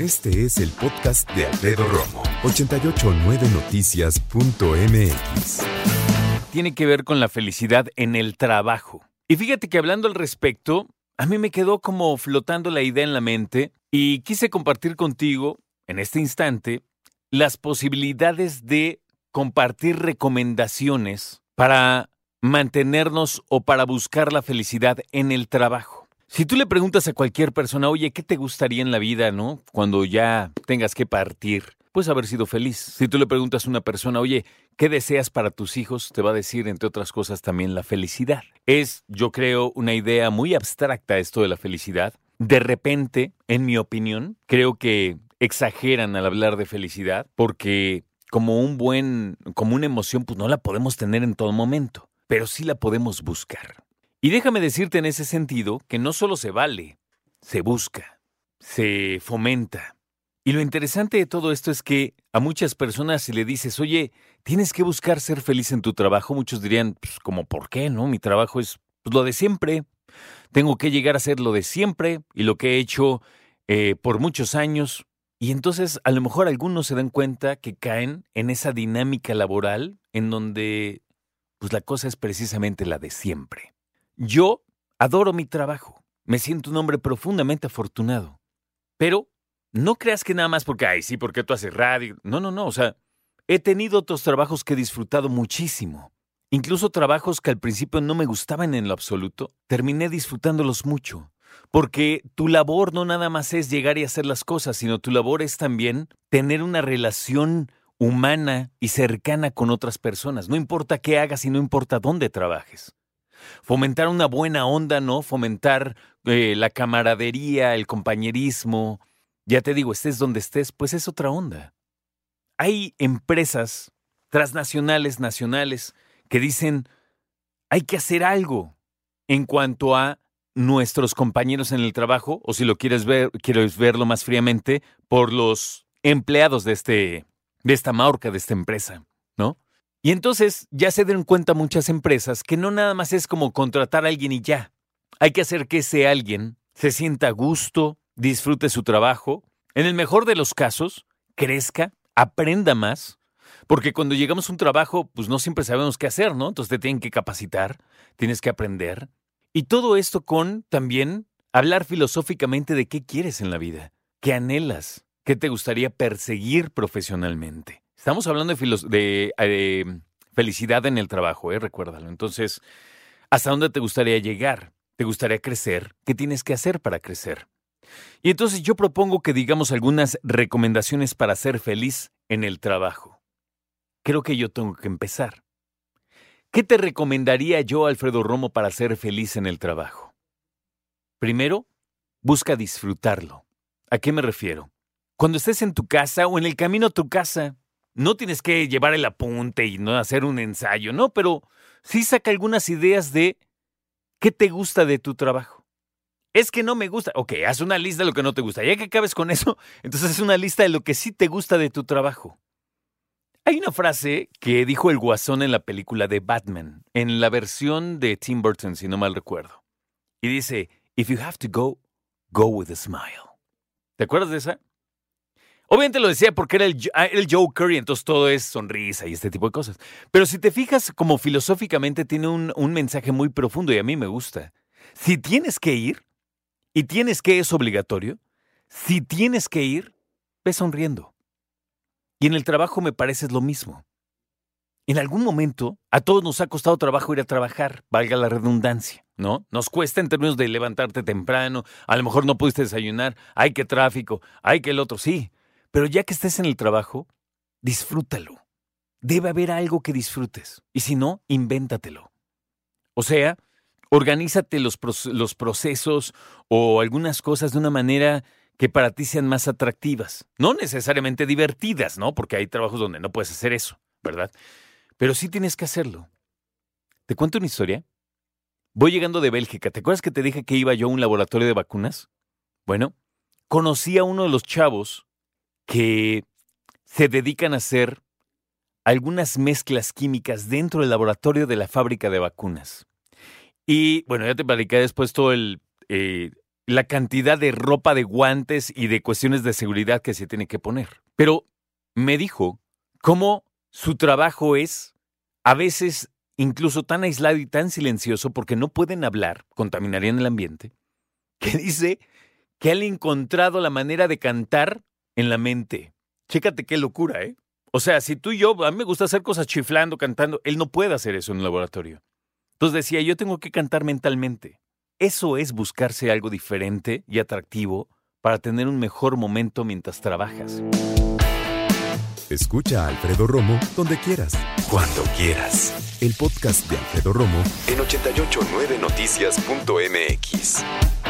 Este es el podcast de Alfredo Romo, 889noticias.mx. Tiene que ver con la felicidad en el trabajo. Y fíjate que hablando al respecto, a mí me quedó como flotando la idea en la mente y quise compartir contigo, en este instante, las posibilidades de compartir recomendaciones para mantenernos o para buscar la felicidad en el trabajo. Si tú le preguntas a cualquier persona, oye, ¿qué te gustaría en la vida, no? Cuando ya tengas que partir, pues haber sido feliz. Si tú le preguntas a una persona, oye, ¿qué deseas para tus hijos? Te va a decir, entre otras cosas, también la felicidad. Es, yo creo, una idea muy abstracta esto de la felicidad. De repente, en mi opinión, creo que exageran al hablar de felicidad porque como un buen, como una emoción, pues no la podemos tener en todo momento, pero sí la podemos buscar. Y déjame decirte en ese sentido que no solo se vale, se busca, se fomenta. Y lo interesante de todo esto es que a muchas personas si le dices, oye, tienes que buscar ser feliz en tu trabajo, muchos dirían, pues como, ¿por qué? No, mi trabajo es pues, lo de siempre. Tengo que llegar a ser lo de siempre y lo que he hecho eh, por muchos años. Y entonces a lo mejor algunos se dan cuenta que caen en esa dinámica laboral en donde pues la cosa es precisamente la de siempre. Yo adoro mi trabajo, me siento un hombre profundamente afortunado, pero no creas que nada más porque, ay, sí, porque tú haces radio. No, no, no, o sea, he tenido otros trabajos que he disfrutado muchísimo. Incluso trabajos que al principio no me gustaban en lo absoluto, terminé disfrutándolos mucho. Porque tu labor no nada más es llegar y hacer las cosas, sino tu labor es también tener una relación humana y cercana con otras personas. No importa qué hagas y no importa dónde trabajes. Fomentar una buena onda, ¿no? Fomentar eh, la camaradería, el compañerismo. Ya te digo, estés donde estés, pues es otra onda. Hay empresas transnacionales, nacionales, que dicen, hay que hacer algo en cuanto a nuestros compañeros en el trabajo, o si lo quieres ver, quieres verlo más fríamente, por los empleados de, este, de esta marca, de esta empresa. Y entonces ya se den cuenta muchas empresas que no nada más es como contratar a alguien y ya. Hay que hacer que ese alguien se sienta a gusto, disfrute su trabajo, en el mejor de los casos, crezca, aprenda más, porque cuando llegamos a un trabajo, pues no siempre sabemos qué hacer, ¿no? Entonces te tienen que capacitar, tienes que aprender, y todo esto con también hablar filosóficamente de qué quieres en la vida, qué anhelas, qué te gustaría perseguir profesionalmente. Estamos hablando de, eh, felicidad en el trabajo, ¿eh? recuérdalo. Entonces, ¿hasta dónde te gustaría llegar? ¿Te gustaría crecer? ¿Qué tienes que hacer para crecer? Y entonces yo propongo que digamos algunas recomendaciones para ser feliz en el trabajo. Creo que yo tengo que empezar. ¿Qué te recomendaría yo, Alfredo Romo, para ser feliz en el trabajo? Primero, busca disfrutarlo. ¿A qué me refiero? Cuando estés en tu casa o en el camino a tu casa, no tienes que llevar el apunte y no hacer un ensayo, no, pero sí saca algunas ideas de qué te gusta de tu trabajo. Es que no me gusta. Ok, haz una lista de lo que no te gusta. Ya que acabes con eso, entonces haz una lista de lo que sí te gusta de tu trabajo. Hay una frase que dijo el guasón en la película de Batman, en la versión de Tim Burton, si no mal recuerdo. Y dice, If you have to go, go with a smile. ¿Te acuerdas de esa? Obviamente lo decía porque era el, ah, el Joker y entonces todo es sonrisa y este tipo de cosas. Pero si te fijas, como filosóficamente tiene un, un mensaje muy profundo y a mí me gusta. Si tienes que ir, y tienes que es obligatorio, si tienes que ir, ve sonriendo. Y en el trabajo me parece lo mismo. En algún momento, a todos nos ha costado trabajo ir a trabajar, valga la redundancia, ¿no? Nos cuesta en términos de levantarte temprano, a lo mejor no pudiste desayunar, hay que tráfico, hay que el otro, sí. Pero ya que estés en el trabajo, disfrútalo. Debe haber algo que disfrutes. Y si no, invéntatelo. O sea, organízate los, los procesos o algunas cosas de una manera que para ti sean más atractivas. No necesariamente divertidas, ¿no? Porque hay trabajos donde no puedes hacer eso, ¿verdad? Pero sí tienes que hacerlo. ¿Te cuento una historia? Voy llegando de Bélgica. ¿Te acuerdas que te dije que iba yo a un laboratorio de vacunas? Bueno, conocí a uno de los chavos que se dedican a hacer algunas mezclas químicas dentro del laboratorio de la fábrica de vacunas. Y bueno, ya te platiqué después todo el, eh, la cantidad de ropa, de guantes y de cuestiones de seguridad que se tiene que poner. Pero me dijo cómo su trabajo es a veces incluso tan aislado y tan silencioso porque no pueden hablar, contaminarían el ambiente, que dice que han encontrado la manera de cantar en la mente. Chécate qué locura, ¿eh? O sea, si tú y yo, a mí me gusta hacer cosas chiflando, cantando, él no puede hacer eso en un laboratorio. Entonces decía, yo tengo que cantar mentalmente. Eso es buscarse algo diferente y atractivo para tener un mejor momento mientras trabajas. Escucha a Alfredo Romo donde quieras. Cuando quieras. El podcast de Alfredo Romo en 889noticias.mx.